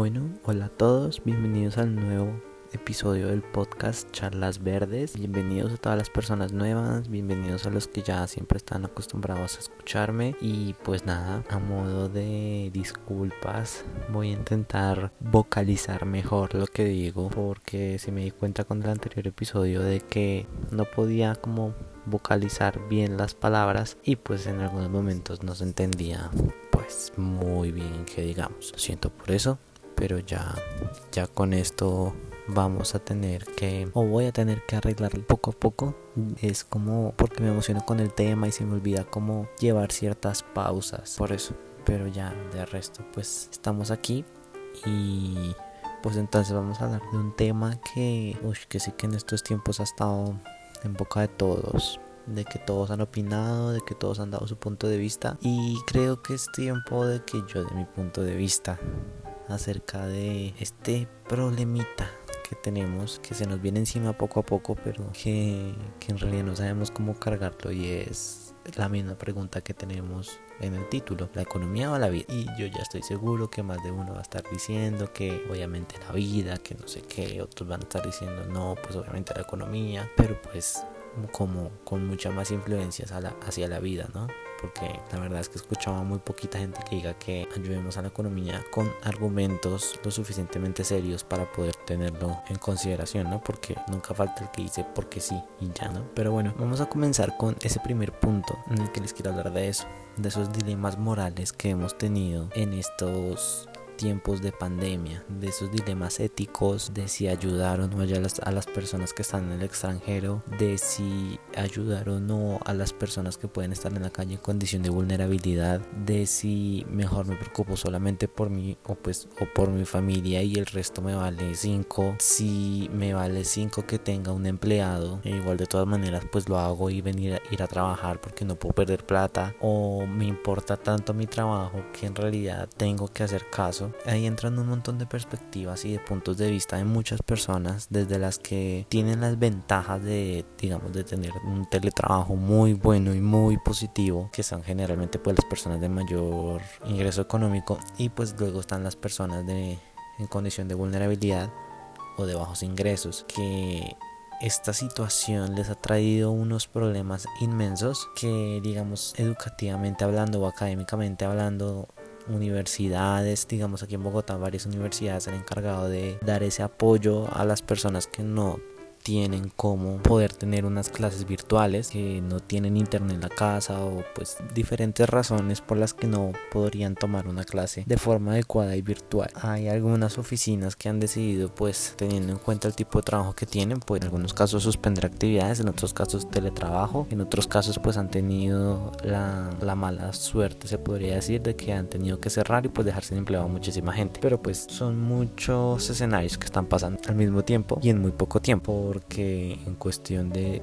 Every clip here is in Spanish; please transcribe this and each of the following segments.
Bueno, hola a todos, bienvenidos al nuevo episodio del podcast Charlas Verdes. Bienvenidos a todas las personas nuevas, bienvenidos a los que ya siempre están acostumbrados a escucharme. Y pues nada, a modo de disculpas, voy a intentar vocalizar mejor lo que digo porque se me di cuenta con el anterior episodio de que no podía como vocalizar bien las palabras y pues en algunos momentos no se entendía pues muy bien que digamos. Lo siento por eso pero ya, ya con esto vamos a tener que o voy a tener que arreglar poco a poco. Es como porque me emociono con el tema y se me olvida cómo llevar ciertas pausas. Por eso. Pero ya de resto pues estamos aquí y pues entonces vamos a hablar de un tema que uy, que sí que en estos tiempos ha estado en boca de todos de que todos han opinado, de que todos han dado su punto de vista. Y creo que es tiempo de que yo de mi punto de vista acerca de este problemita que tenemos, que se nos viene encima poco a poco, pero que, en realidad no sabemos cómo cargarlo y es la misma pregunta que tenemos en el título, la economía o la vida. Y yo ya estoy seguro que más de uno va a estar diciendo que obviamente la vida, que no sé qué, otros van a estar diciendo no, pues obviamente la economía, pero pues como con muchas más influencias hacia la vida, ¿no? Porque la verdad es que escuchaba muy poquita gente que diga que ayudemos a la economía con argumentos lo suficientemente serios para poder tenerlo en consideración, ¿no? Porque nunca falta el que dice porque sí y ya, ¿no? Pero bueno, vamos a comenzar con ese primer punto en el que les quiero hablar de eso, de esos dilemas morales que hemos tenido en estos tiempos de pandemia, de esos dilemas éticos, de si ayudar o no a las, personas que están en el extranjero, de si ayudar o no a las personas que pueden estar en la calle en condición de vulnerabilidad, de si mejor me preocupo solamente por mí o pues o por mi familia y el resto me vale 5, si me vale 5 que tenga un empleado, e igual de todas maneras pues lo hago y venir a ir a trabajar porque no puedo perder plata o me importa tanto mi trabajo que en realidad tengo que hacer caso Ahí entran un montón de perspectivas y de puntos de vista de muchas personas, desde las que tienen las ventajas de, digamos, de tener un teletrabajo muy bueno y muy positivo, que son generalmente pues las personas de mayor ingreso económico y pues luego están las personas de en condición de vulnerabilidad o de bajos ingresos que esta situación les ha traído unos problemas inmensos que digamos educativamente hablando o académicamente hablando universidades, digamos aquí en Bogotá varias universidades han encargado de dar ese apoyo a las personas que no tienen cómo poder tener unas clases virtuales, que no tienen internet en la casa o pues diferentes razones por las que no podrían tomar una clase de forma adecuada y virtual. Hay algunas oficinas que han decidido pues teniendo en cuenta el tipo de trabajo que tienen, pues en algunos casos suspender actividades, en otros casos teletrabajo, en otros casos pues han tenido la, la mala suerte se podría decir de que han tenido que cerrar y pues dejar sin empleo a muchísima gente. Pero pues son muchos escenarios que están pasando al mismo tiempo y en muy poco tiempo porque en cuestión de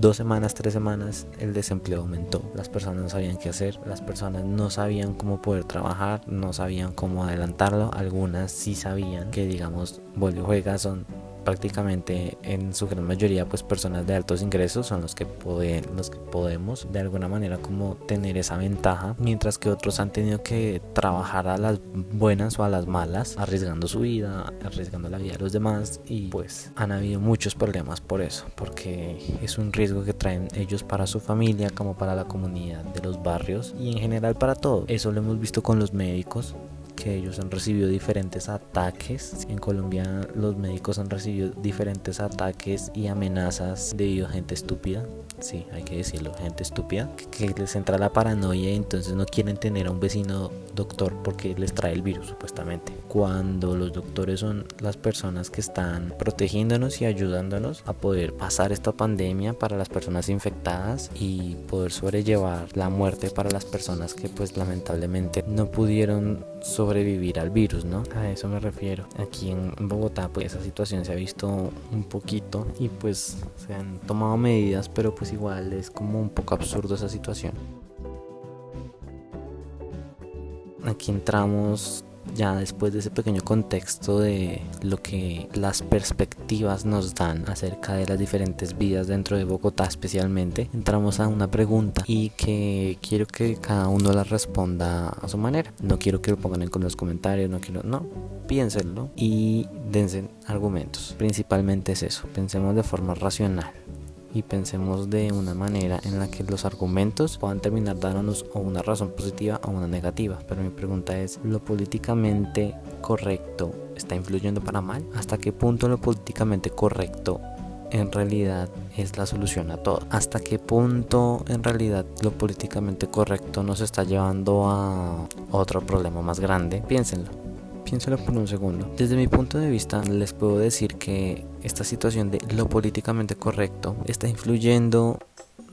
dos semanas, tres semanas, el desempleo aumentó. Las personas no sabían qué hacer, las personas no sabían cómo poder trabajar, no sabían cómo adelantarlo. Algunas sí sabían que, digamos, vuelve juega son prácticamente en su gran mayoría pues personas de altos ingresos son los que pueden los que podemos de alguna manera como tener esa ventaja mientras que otros han tenido que trabajar a las buenas o a las malas arriesgando su vida arriesgando la vida de los demás y pues han habido muchos problemas por eso porque es un riesgo que traen ellos para su familia como para la comunidad de los barrios y en general para todo. Eso lo hemos visto con los médicos que ellos han recibido diferentes ataques. En Colombia los médicos han recibido diferentes ataques y amenazas debido a gente estúpida. Sí, hay que decirlo, gente estúpida. Que les entra la paranoia y entonces no quieren tener a un vecino doctor porque les trae el virus supuestamente. Cuando los doctores son las personas que están protegiéndonos y ayudándonos a poder pasar esta pandemia para las personas infectadas y poder sobrellevar la muerte para las personas que pues lamentablemente no pudieron sobrevivir al virus, ¿no? A eso me refiero. Aquí en Bogotá pues esa situación se ha visto un poquito y pues se han tomado medidas, pero pues igual es como un poco absurdo esa situación. Aquí entramos ya después de ese pequeño contexto de lo que las perspectivas nos dan acerca de las diferentes vidas dentro de Bogotá especialmente, entramos a una pregunta y que quiero que cada uno la responda a su manera. No quiero que lo pongan en los comentarios, no quiero, no, piénsenlo y dense argumentos. Principalmente es eso, pensemos de forma racional y pensemos de una manera en la que los argumentos puedan terminar dándonos o una razón positiva o una negativa. Pero mi pregunta es, ¿lo políticamente correcto está influyendo para mal? ¿Hasta qué punto lo políticamente correcto en realidad es la solución a todo. ¿Hasta qué punto en realidad lo políticamente correcto nos está llevando a otro problema más grande? Piénsenlo. Piénselo por un segundo. Desde mi punto de vista, les puedo decir que esta situación de lo políticamente correcto está influyendo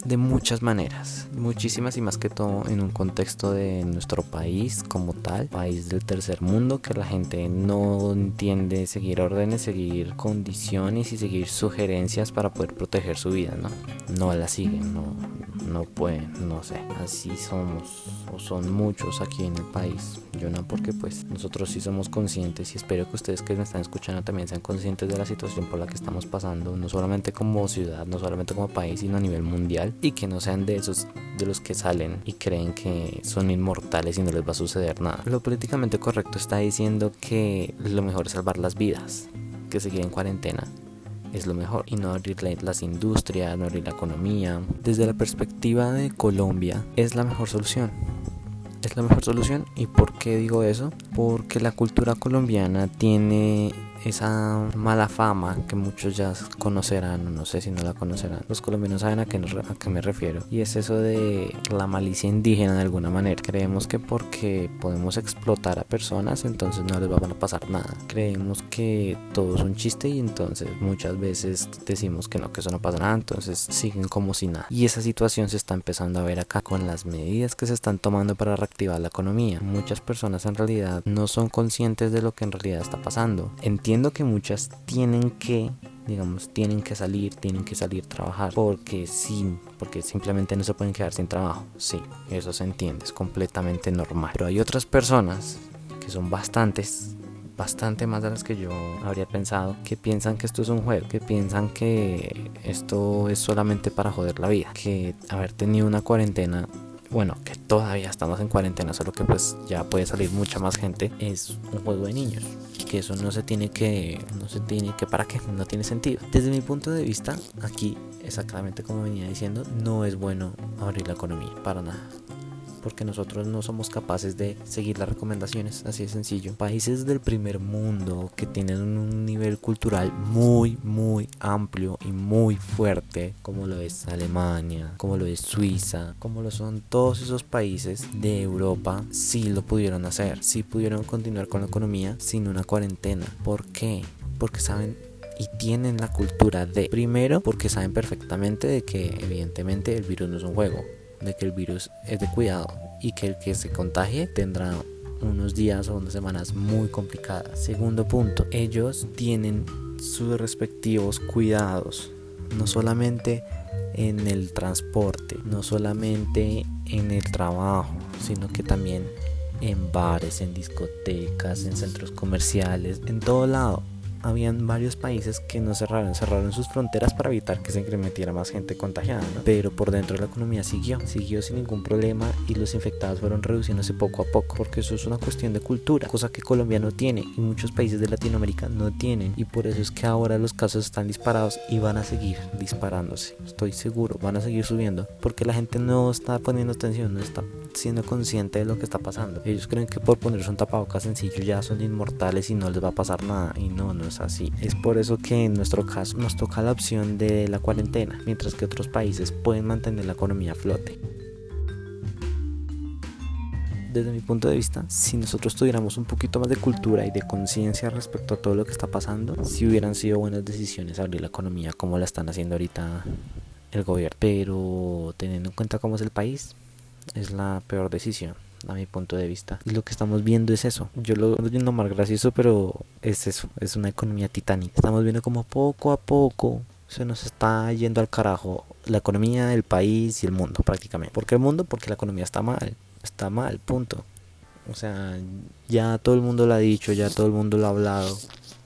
de muchas maneras, muchísimas y más que todo en un contexto de nuestro país como tal, país del tercer mundo, que la gente no entiende seguir órdenes, seguir condiciones y seguir sugerencias para poder proteger su vida, ¿no? No la siguen, no, no pueden, no sé, así somos o son muchos aquí en el país. Yo no, porque pues nosotros sí somos conscientes y espero que ustedes que me están escuchando también sean conscientes de la situación por la que estamos pasando, no solamente como ciudad, no solamente como país, sino a nivel mundial y que no sean de esos de los que salen y creen que son inmortales y no les va a suceder nada. Lo políticamente correcto está diciendo que lo mejor es salvar las vidas, que seguir en cuarentena es lo mejor y no abrir las industrias, no abrir la economía. Desde la perspectiva de Colombia es la mejor solución. Es la mejor solución. ¿Y por qué digo eso? Porque la cultura colombiana tiene esa mala fama que muchos ya conocerán, no sé si no la conocerán. Los colombianos saben a qué, a qué me refiero. Y es eso de la malicia indígena de alguna manera. Creemos que porque podemos explotar a personas, entonces no les va a pasar nada. Creemos que todo es un chiste y entonces muchas veces decimos que no, que eso no pasa nada, entonces siguen como si nada. Y esa situación se está empezando a ver acá con las medidas que se están tomando para reactivar la economía. Muchas personas en realidad no son conscientes de lo que en realidad está pasando. Entienden que muchas tienen que digamos, tienen que salir, tienen que salir a trabajar, porque sí, porque simplemente no se pueden quedar sin trabajo. Sí, eso se entiende, es completamente normal. Pero hay otras personas que son bastantes, bastante más de las que yo habría pensado, que piensan que esto es un juego, que piensan que esto es solamente para joder la vida, que haber tenido una cuarentena bueno, que todavía estamos en cuarentena, solo que pues ya puede salir mucha más gente, es un juego de niños. Que eso no se tiene que, no se tiene que, ¿para qué? No tiene sentido. Desde mi punto de vista, aquí, exactamente como venía diciendo, no es bueno abrir la economía, para nada porque nosotros no somos capaces de seguir las recomendaciones, así de sencillo. Países del primer mundo que tienen un nivel cultural muy, muy amplio y muy fuerte, como lo es Alemania, como lo es Suiza, como lo son todos esos países de Europa, sí lo pudieron hacer, sí pudieron continuar con la economía sin una cuarentena. ¿Por qué? Porque saben y tienen la cultura de primero porque saben perfectamente de que evidentemente el virus no es un juego de que el virus es de cuidado y que el que se contagie tendrá unos días o unas semanas muy complicadas. Segundo punto, ellos tienen sus respectivos cuidados, no solamente en el transporte, no solamente en el trabajo, sino que también en bares, en discotecas, en centros comerciales, en todo lado habían varios países que no cerraron, cerraron sus fronteras para evitar que se incrementara más gente contagiada, pero por dentro la economía siguió, siguió sin ningún problema y los infectados fueron reduciéndose poco a poco, porque eso es una cuestión de cultura, cosa que Colombia no tiene y muchos países de Latinoamérica no tienen y por eso es que ahora los casos están disparados y van a seguir disparándose, estoy seguro, van a seguir subiendo, porque la gente no está poniendo atención, no está siendo consciente de lo que está pasando. Ellos creen que por ponerse un tapabocas sencillo ya son inmortales y no les va a pasar nada y no, no es así. Es por eso que en nuestro caso nos toca la opción de la cuarentena, mientras que otros países pueden mantener la economía a flote desde mi punto de vista, si nosotros tuviéramos un poquito más de cultura y de conciencia respecto a todo lo que está pasando, si hubieran sido buenas decisiones abrir la economía como la están haciendo ahorita el gobierno. Pero teniendo en cuenta cómo es el país, es la peor decisión a mi punto de vista. Lo que estamos viendo es eso. Yo lo estoy viendo más gracioso, pero es eso, es una economía titánica. Estamos viendo como poco a poco se nos está yendo al carajo la economía, el país y el mundo prácticamente. ¿Por qué el mundo? Porque la economía está mal, está mal, punto. O sea, ya todo el mundo lo ha dicho, ya todo el mundo lo ha hablado,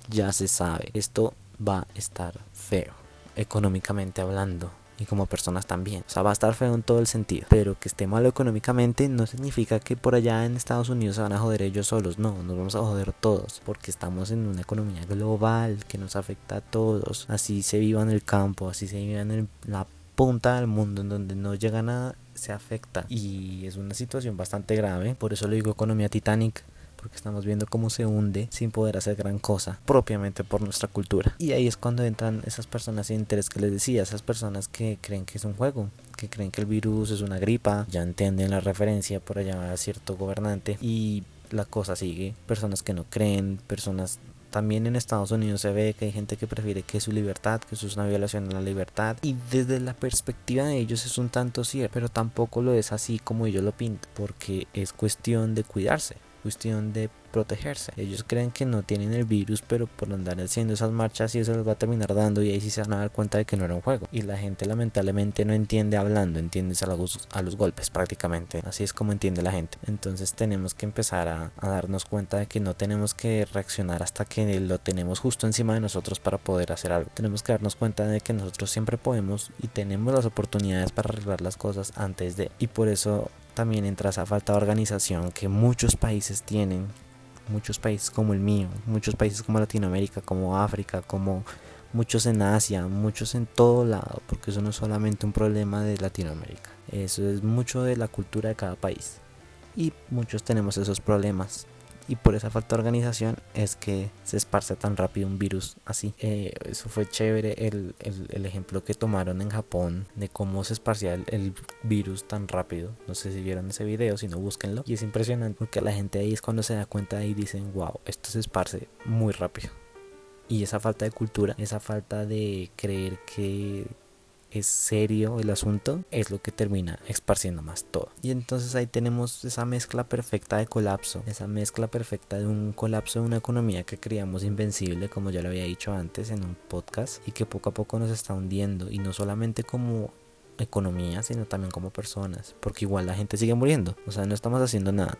ya se sabe. Esto va a estar feo, económicamente hablando y como personas también. O sea, va a estar feo en todo el sentido. Pero que esté malo económicamente no significa que por allá en Estados Unidos se van a joder ellos solos. No, nos vamos a joder todos. Porque estamos en una economía global que nos afecta a todos. Así se viva en el campo, así se viva en la punta del mundo en donde no llega nada, se afecta. Y es una situación bastante grave. Por eso le digo economía Titanic porque estamos viendo cómo se hunde sin poder hacer gran cosa propiamente por nuestra cultura. Y ahí es cuando entran esas personas sin interés que les decía, esas personas que creen que es un juego, que creen que el virus es una gripa, ya entienden la referencia por allá a cierto gobernante y la cosa sigue, personas que no creen, personas también en Estados Unidos se ve que hay gente que prefiere que su libertad, que eso es una violación de la libertad. Y desde la perspectiva de ellos es un tanto cierto, pero tampoco lo es así como ellos lo pintan, porque es cuestión de cuidarse cuestión de protegerse. Ellos creen que no tienen el virus, pero por andar haciendo esas marchas y eso les va a terminar dando y ahí sí se van a dar cuenta de que no era un juego. Y la gente lamentablemente no entiende hablando, entiende a los, a los golpes prácticamente. Así es como entiende la gente. Entonces tenemos que empezar a, a darnos cuenta de que no tenemos que reaccionar hasta que lo tenemos justo encima de nosotros para poder hacer algo. Tenemos que darnos cuenta de que nosotros siempre podemos y tenemos las oportunidades para arreglar las cosas antes de. Y por eso también entra esa falta de organización que muchos países tienen, muchos países como el mío, muchos países como Latinoamérica, como África, como muchos en Asia, muchos en todo lado, porque eso no es solamente un problema de Latinoamérica, eso es mucho de la cultura de cada país. Y muchos tenemos esos problemas y por esa falta de organización es que se esparce tan rápido un virus así. Eh, eso fue chévere el, el, ejemplo que tomaron en Japón de cómo se esparcía el, virus tan rápido. No sé si vieron ese video, si no búsquenlo. Y es impresionante porque la gente ahí es cuando se da cuenta y dicen, wow, esto se esparce muy rápido. Y esa falta de cultura, esa falta de creer que es serio el asunto, es lo que termina esparciendo más todo. Y entonces ahí tenemos esa mezcla perfecta de colapso, esa mezcla perfecta de un colapso de una economía que creíamos invencible, como ya lo había dicho antes en un podcast, y que poco a poco nos está hundiendo, y no solamente como economía, sino también como personas, porque igual la gente sigue muriendo, o sea, no estamos haciendo nada.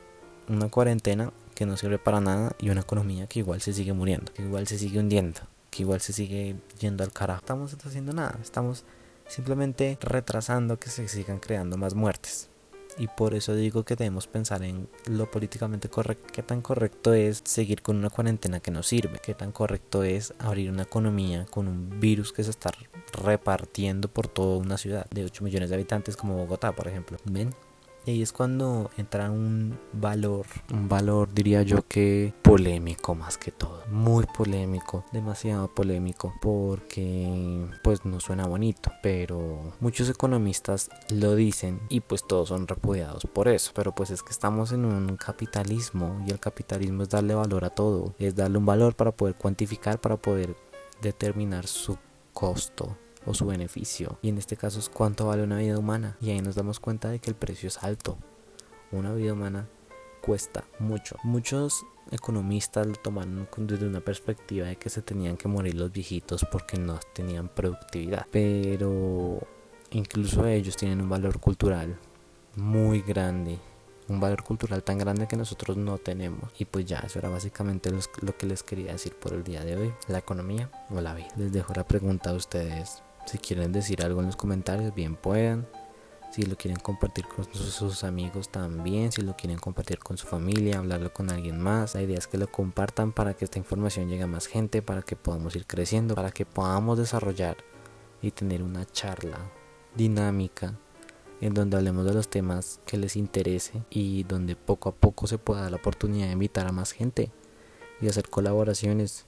Una cuarentena que no sirve para nada y una economía que igual se sigue muriendo, que igual se sigue hundiendo, que igual se sigue yendo al carajo. Estamos haciendo nada, estamos simplemente retrasando que se sigan creando más muertes. Y por eso digo que debemos pensar en lo políticamente correcto, qué tan correcto es seguir con una cuarentena que no sirve, qué tan correcto es abrir una economía con un virus que se está repartiendo por toda una ciudad de 8 millones de habitantes como Bogotá, por ejemplo. ¿Ven? Ahí es cuando entra un valor, un valor diría yo que polémico más que todo, muy polémico, demasiado polémico, porque pues no suena bonito, pero muchos economistas lo dicen y pues todos son repudiados por eso, pero pues es que estamos en un capitalismo y el capitalismo es darle valor a todo, es darle un valor para poder cuantificar, para poder determinar su costo o su beneficio. Y en este caso es cuánto vale una vida humana. Y ahí nos damos cuenta de que el precio es alto. Una vida humana cuesta mucho. Muchos economistas lo tomaron desde una perspectiva de que se tenían que morir los viejitos porque no tenían productividad. Pero incluso ellos tienen un valor cultural muy grande. Un valor cultural tan grande que nosotros no tenemos. Y pues ya, eso era básicamente lo que les quería decir por el día de hoy. La economía o la vida. Les dejo la pregunta a ustedes. Si quieren decir algo en los comentarios, bien puedan. Si lo quieren compartir con sus, amigos también, si lo quieren compartir con su familia, hablarlo con alguien más. La idea es que lo compartan para que esta información llegue a más gente, para que podamos ir creciendo, para que podamos desarrollar y tener una charla dinámica en donde hablemos de los temas que les interese y donde poco a poco se pueda dar la oportunidad de invitar a más gente y hacer colaboraciones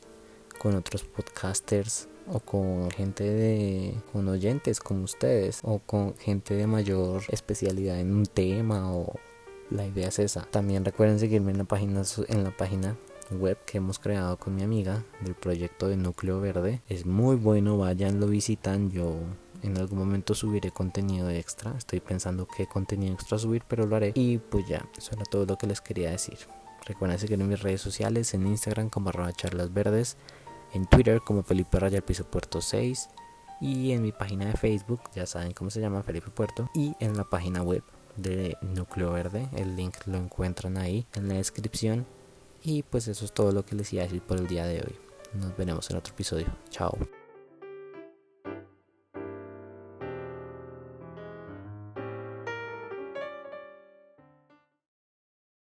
con otros podcasters o con gente de con oyentes como ustedes o con gente de mayor especialidad en un tema o la idea es esa. También recuerden seguirme en la página en la página web que hemos creado con mi amiga del proyecto de Núcleo Verde. Es muy bueno, vayan, lo visitan. Yo en algún momento subiré contenido extra. Estoy pensando qué contenido extra subir, pero lo haré. Y pues ya, eso era todo lo que les quería decir. Recuerden seguirme en mis redes sociales, en Instagram como arroba charlas verdes en Twitter como Felipe Raya Piso Puerto 6 y en mi página de Facebook, ya saben cómo se llama Felipe Puerto, y en la página web de Núcleo Verde. El link lo encuentran ahí en la descripción. Y pues eso es todo lo que les iba a decir por el día de hoy. Nos veremos en otro episodio. Chao.